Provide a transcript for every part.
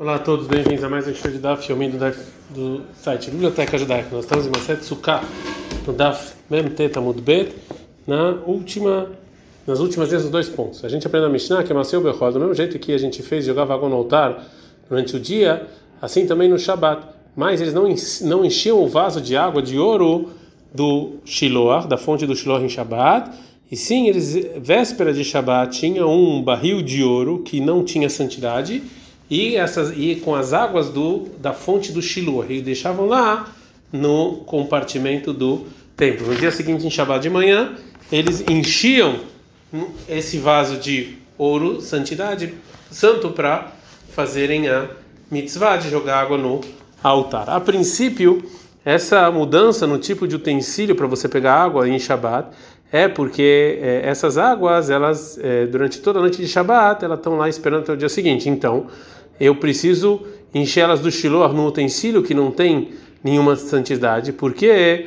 Olá a todos, bem-vindos a mais um show de Daf Yomi do, Daf, do site Biblioteca Judaica. Nós estamos em Maset Sukkah, no Daf Mem Tetamud Bet, na última, nas últimas vezes dois pontos. A gente aprende a Mishnah, que é Maseu Bechol, do mesmo jeito que a gente fez, jogava água no altar durante o dia, assim também no Shabat. Mas eles não, não enchiam o vaso de água de ouro do Shiloah, da fonte do Shiloah em Shabat, e sim, eles, véspera de Shabat, tinha um barril de ouro que não tinha santidade, e essas e com as águas do da fonte do Shiloh e deixavam lá no compartimento do templo. No dia seguinte, em Shabbat de manhã, eles enchiam esse vaso de ouro, santidade, santo para fazerem a mitzvah de jogar água no altar. A princípio, essa mudança no tipo de utensílio para você pegar água em Shabbat é porque é, essas águas, elas é, durante toda a noite de Shabbat, elas estão lá esperando até o dia seguinte. Então, eu preciso encher elas do Shiloh num utensílio que não tem nenhuma santidade, porque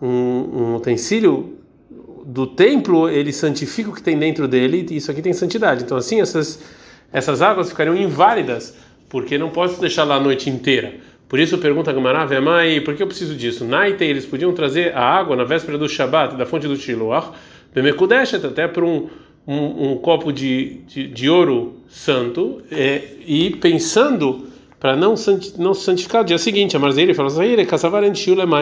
um, um utensílio do templo ele santifica o que tem dentro dele e isso aqui tem santidade. Então assim essas essas águas ficariam inválidas porque não posso deixar lá a noite inteira. Por isso pergunta a Gamara, Vemai, por que eu preciso disso? Naite, eles podiam trazer a água na véspera do Shabat, da fonte do Shiloh, Bemekudeshet, até para um um, um copo de, de, de, ouro santo é, e pensando para não, não se santificar no dia seguinte. A Marzeira falou assim: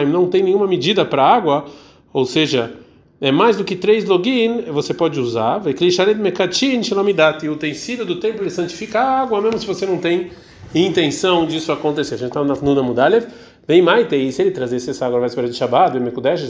não tem nenhuma medida para água, ou seja, é mais do que três login, você pode usar. E o utensílio do templo ele santifica a água, mesmo se você não tem intenção disso acontecer. A gente está na Nuna Mudalev. Vem Maite, e se ele trazesse essa água na véspera de Shabbat,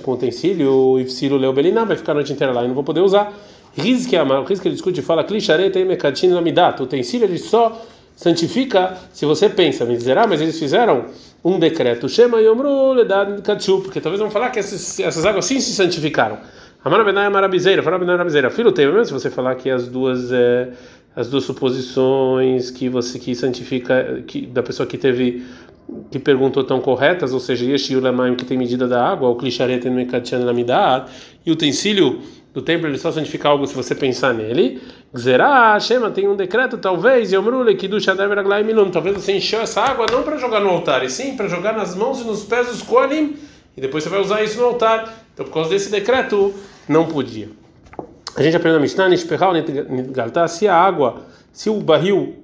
com o utensílio, e Ifsilo Leobelina, vai ficar a noite inteira lá e não vou poder usar. Riz que o Riz que ele discute fala Klishareta e Mekatin Lamidat. O utensílio ele só santifica se você pensa, me dizerá, mas eles fizeram um decreto, Shema Yomru Ledad Katsu, porque talvez vão falar que essas, essas águas sim se santificaram. Amara Benai Marabizeira, fala Benai Marabizeira. Filho teve mesmo se você falar que as duas é, as duas suposições que você que santifica que da pessoa que teve que perguntou estão corretas, ou seja, Yeshiu Lamaim que tem medida da água, o Klishareta e Mekatin Lamidat, e utensílio do templo ele só santifica algo se você pensar nele. Zerá, Shema tem um decreto, talvez, Yomrule, que do Milum. Talvez você encheu essa água não para jogar no altar, e sim para jogar nas mãos e nos pés dos Koalim, e depois você vai usar isso no altar. Então, por causa desse decreto, não podia. A gente aprende na Mishnah, Nishpehal, Nidgalta, se a água, se o barril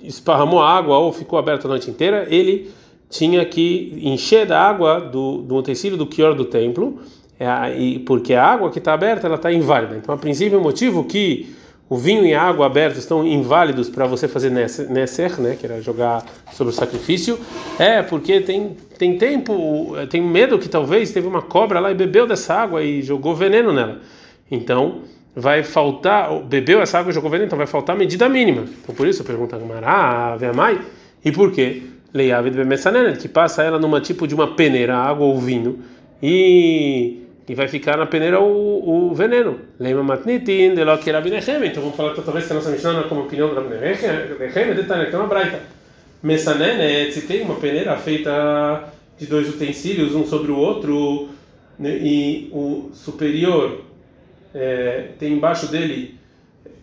esparramou a água ou ficou aberto a noite inteira, ele tinha que encher da água do, do utensílio do Kior do templo é, e porque a água que está aberta ela está inválida. Então, a princípio, o motivo que o vinho e a água abertos estão inválidos para você fazer nesser, né, que era jogar sobre o sacrifício, é porque tem, tem tempo, tem medo que talvez teve uma cobra lá e bebeu dessa água e jogou veneno nela. Então, vai faltar, bebeu essa água e jogou veneno, então vai faltar a medida mínima. Então, por isso, pergunta a Veamai, e por quê? Leiavid Bemessanenet, que passa ela numa tipo de uma peneira, água ou vinho, e e vai ficar na peneira o, o veneno. Lema matnitin de lo que era binechem. Então vamos falar talvez que a nossa Mishnah não é como opinião do Rabinechem, detalhe que é uma braita. Messanenet, se tem uma peneira feita de dois utensílios, um sobre o outro, né, e o superior é, tem embaixo dele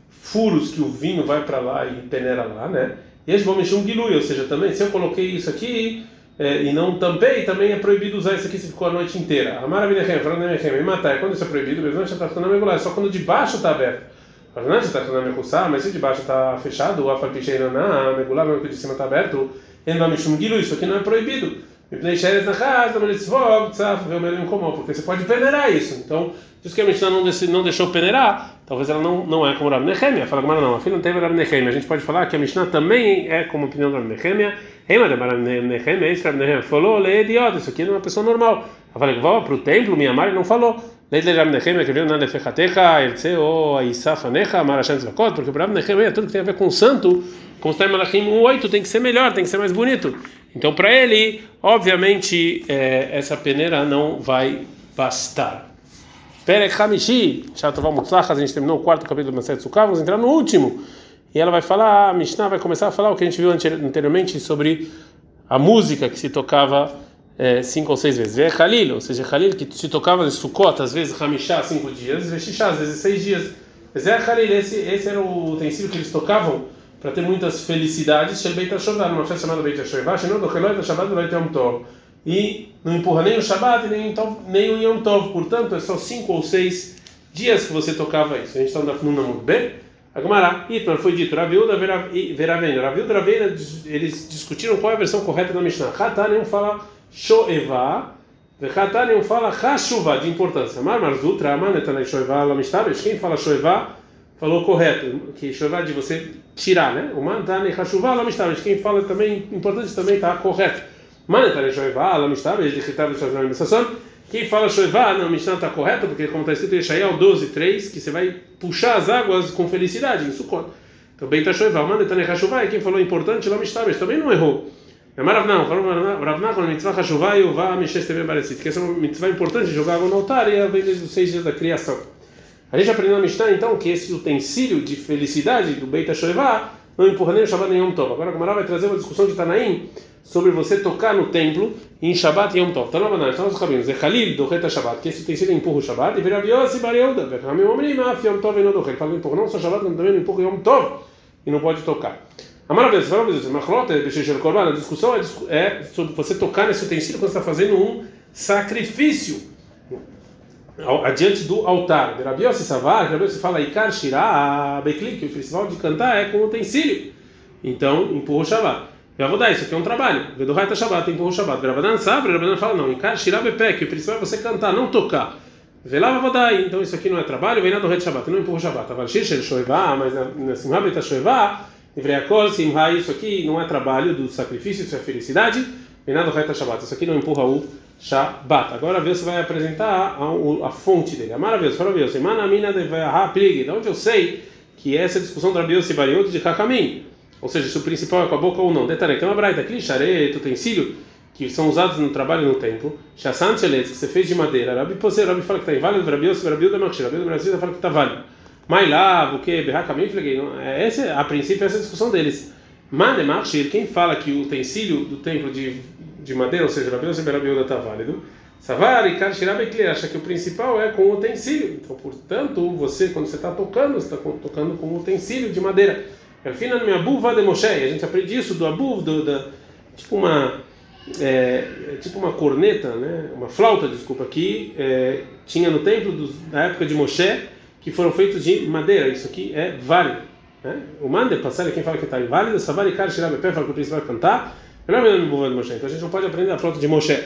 furos que o vinho vai para lá e peneira lá, né? E eles vão mexer um gilui, ou seja, também se eu coloquei isso aqui é, e não tampei, também é proibido usar isso aqui se ficou a noite inteira. A maravilha é matar, quando isso é proibido, mesmo está regular, só quando de baixo está aberto. Mas se de baixo está fechado, o afalpicheirana, regular, mesmo que de cima está aberto, isso aqui não é proibido. Porque você pode peneirar isso. Então, diz que a Mishnah não, não deixou peneirar, talvez ela não, não é como Rabi Nehemia. Fala, mas não, a filha não teve Rabi Nehemia. A gente pode falar que a Mishnah também é como a opinião do Rabi Nehemia. Ema de Rabi Nehemia, esse Rabi Nehemia falou, lê idiota, isso aqui é uma pessoa normal. Eu falei, vá para o templo, minha mãe não falou. Lei de Rabi Nehemia, que veio na Lefechatecha, Erce, ou Aisafanecha, Marashan Zvakot, porque para Rabi Nehemia tudo que tem a ver com santo, com o Malachim 1.8 tem que ser melhor, tem que ser mais bonito. Então, para ele, obviamente, é, essa peneira não vai bastar. Perek Hamishi, Shatoval Mutzlach, a gente terminou o quarto capítulo do Maset Sukkah, vamos entrar no último. E ela vai falar, a Mishnah vai começar a falar o que a gente viu anteriormente sobre a música que se tocava é, cinco ou seis vezes. É Khalil, ou seja, Khalil que se tocava em Sukkot, às vezes Hamishá, cinco dias, Veshishá, às vezes seis dias. Mas é Khalil, esse, esse era o utensílio que eles tocavam para ter muitas felicidades, Shel Beit HaShovah, numa festa chamada Beit HaShovah, Shel Docheloit HaShabbat vai ter Yom Tov. E não empurra nem o Shabbat nem, nem o Yom Tov, portanto, é só cinco ou seis dias que você tocava isso. A gente está no muito bem. Agmará, Itmar, foi dito, Raviuda Veravenda. Raviuda Veravenda, eles discutiram qual é a versão correta da Mishnah. Um fala Shoeva, um fala Hashuva, de importância. Mar Marzutra, Manetanei Shoeva, Lamistabesh, quem fala Shoeva falou correto, que Shoeva de você tirar, né? O Mantane Hashuva, Lamistabesh, quem fala também, importante também está correto. Manetanei Shoeva, Lamistabesh, de Hitav Shoeva, Sasson. Quem fala Shoevá, não, a Mishnah está correta, porque como está escrito em Yeshayahu 12, 3, que você vai puxar as águas com felicidade, isso conta. Então, bem está Shoevá, manda Tanei Hashuvá, e quem falou importante, lá Mishnah, mas também não errou. É Maravnão, falou quando a mitzvah Hashuvá e o Vá Mishes TV Barecit, que essa é uma mitzvah importante, jogar água no altar, e vem desde os seis dias da criação. A gente aprendeu na Mishnah, então, que esse utensílio de felicidade do Beit HaShoevá não empurra nem o Shabbat nem Yom Tov. Agora a Gamara vai trazer uma discussão de Tanaim sobre você tocar no templo em Shabbat e Yom Tov. Tanabanan, são os caminhos. É Khalil do Reta Shabbat, que esse utensílio empurra o Shabbat, e Verav Yossi Bar Yehuda, Vechamim Omrim, Af Yom Tov e não do Ele fala empurra não só Shabbat, mas também empurra Yom Tov e não pode tocar. A maravilha, Korban, a discussão é sobre você tocar nesse utensílio quando você está fazendo um sacrifício adiante do altar. Rabi Yossi Savar, Rabi Yossi fala Ikar Shirah Bekli, que o principal de cantar é com utensílio. Então, empurra o Shabbat. Já vou dar isso aqui é um trabalho. Vedorraita Shabbat, empurra o Shabbat. Rabanan sabe, Rabanan fala não. Ikar Shirah Bepek, o principal é você cantar, não tocar. Velava vou dar então isso aqui não é trabalho, vem na do rei Shabbat, não empurra o Shabbat. Aval Shishel Shoevá, mas na Simha Beta Shoevá, Ivreakol, Simha, isso aqui não é trabalho do sacrifício, isso é felicidade. Vem na do rei Shabbat, isso aqui não empurra o Shabbat. Agora você vai apresentar a, a fonte dele. Maravilhoso, maravilhoso. Manamina de Plig. De onde eu sei que essa é a discussão do Rabios e Bariot de Kakamim. Ou seja, se o principal é com a boca ou não. Detalhe, é uma braita, aquele xareto, utensílio, que são usados no trabalho no templo. Shassan Cheletz, que você fez de madeira. Rabi Posei, Rabi fala que está inválido. Rabios e Rabiot da Machir. Rabiot da Machir fala que está válido. Mailá, o que? Berrakamim, essa, a princípio, essa é a discussão deles. Mane Machir, quem fala que o utensílio do templo de de madeira, ou seja, Rabi Yosef Rabiuda está válido. Savari, Karshirabekli, acha que o principal é com utensílio. Então, portanto, você, quando você está tocando, está tocando com utensílio de madeira. Elfina minha buva de Moshe, a gente aprende isso do abuv, do, da, tipo uma é, tipo uma corneta, né? uma flauta, desculpa, que é, tinha no templo dos, da época de Moshe, que foram feitos de madeira. Isso aqui é válido. Né? O mande, passar quem fala que está inválido, Savari, Karshirabekli, fala que o principal é cantar. Então a gente não pode aprender a flauta de Moshe.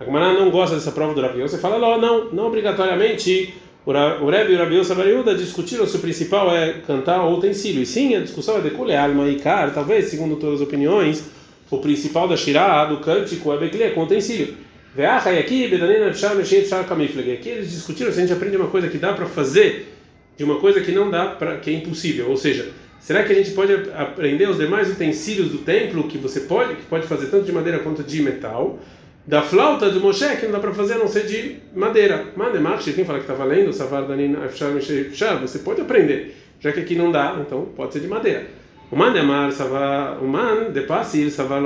A Gemara não gosta dessa prova do Rabi Você fala, não, não, não obrigatoriamente. O Rebbe e o Rabi Yosef discutiram se o principal é cantar ou utensílio. E sim, a discussão é de Kule, Alma e Kar. Talvez, segundo todas as opiniões, o principal da Shirah, do cântico, é Bekle, com utensílio. Veacha e aqui, Bedanina Fshar Meshei Fshar Kamifleg. Aqui eles discutiram se a gente aprende uma coisa que dá para fazer de uma coisa que não dá, para que é impossível. Ou seja, Será que a gente pode aprender os demais utensílios do templo que você pode, que pode fazer tanto de madeira quanto de metal? Da flauta do Moshe, que não dá para fazer a não ser de madeira. Mademarchi, quem fala que está valendo, Savar Danin você pode aprender. Já que aqui não dá, então pode ser de madeira. O man de amar, o man de passir, savar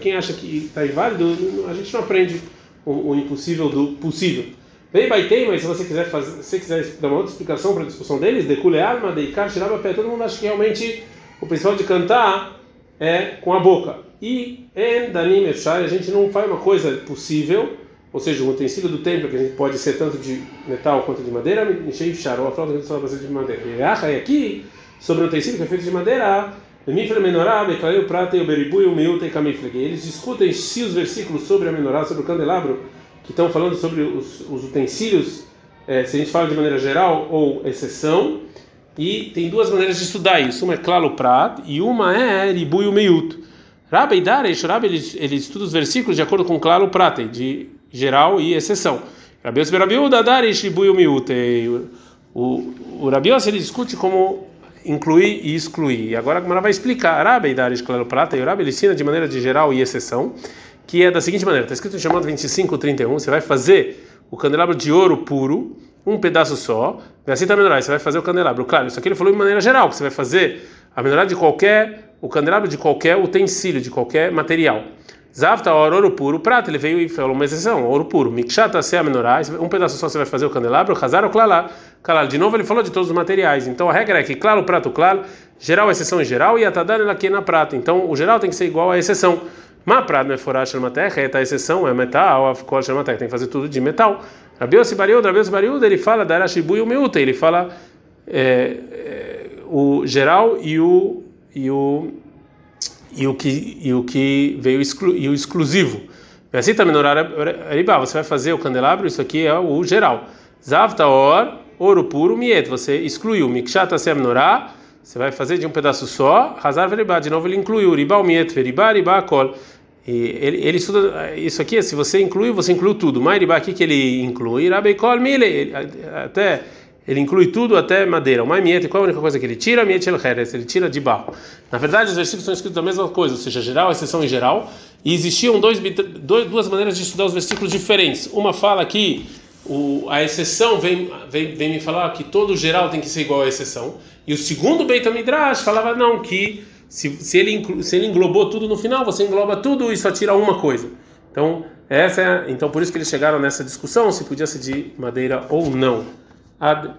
Quem acha que está inválido, a gente não aprende o, o impossível do possível. Vem Baitei, mas se você quiser fazer, se quiser dar uma outra explicação para a discussão deles, de Kule Alma, de Ikar, Shirabapé, todo mundo acha que realmente o principal de cantar é com a boca. E em Danim a gente não faz uma coisa possível, ou seja, um utensílio do templo que a gente pode ser tanto de metal quanto de madeira, enchei Efshar, ou a flauta que a gente só de madeira. E aqui, sobre o utensílio que é feito de madeira, e e e. Eles discutem se os versículos sobre a menorá, sobre o candelabro, que estão falando sobre os, os utensílios, é, se a gente fala de maneira geral ou exceção, e tem duas maneiras de estudar isso. Uma é claro prat e uma é ribu e meiut. Rabbi e Daresh, Rabbi ele, ele estuda os versículos de acordo com claro prat, de geral e exceção. Rabi Yosef Rabi Uda, Daresh, ribu e meiut. O, o Rabi ele discute como incluir e excluir. E agora a Gemara vai explicar. Rabbi e Daresh, claro prata, e o Rabbi ele ensina de maneira de geral e exceção que é da seguinte maneira: está escrito em Shemot 25:31, você vai fazer o candelabro de ouro puro, um pedaço só, e assim também você vai fazer o candelabro. Claro, isso aqui ele falou de maneira geral, que você vai fazer a menorá de qualquer, o candelabro de qualquer utensílio, de qualquer material. Zavta ouro puro, prata, ele veio e falou uma exceção, ouro puro. Mikshata se menorá, um pedaço só você vai fazer o candelabro, Hazar ou Klalá. Kalal, de novo ele falou de todos os materiais. Então a regra é que claro, prato, claro, geral, exceção em geral, e a Tadar ela aqui na prata. Então o geral tem que ser igual à exceção. Foracha na terra, é a exceção, é metal, a coxa na terra, tem que fazer tudo de metal. Rabiose Bariuda, Rabiose Bariuda, ele fala da e o Meuta, ele fala é, é, o geral e o. E o e o que e o que veio exclu, e o exclusivo. Assim também no você vai fazer o candelabro, isso aqui é o geral. Zavta or, ouro puro, miet, você excluiu. Mikshata se menorá, você vai fazer de um pedaço só. Hazar veribá, de novo ele incluiu. Ribá, miet, veribá, ribá, kol. Ele, ele estuda isso aqui, se você inclui, você inclui tudo. Mas ribá aqui que ele inclui, rabei mile, até ele inclui tudo até madeira. O maimiete, qual é a única coisa que ele tira? Miete el ele tira de barro. Na verdade, os versículos são escritos a mesma coisa, ou seja, geral, exceção em geral. E existiam dois, dois, duas maneiras de estudar os versículos diferentes. Uma fala que o, a exceção vem, vem, vem me falar que todo geral tem que ser igual à exceção. E o segundo Beit HaMidrash falava não, que se, se, ele, se ele englobou tudo no final, você engloba tudo e só tira uma coisa. Então, essa é, então por isso que eles chegaram nessa discussão se podia ser de madeira ou não. Ad.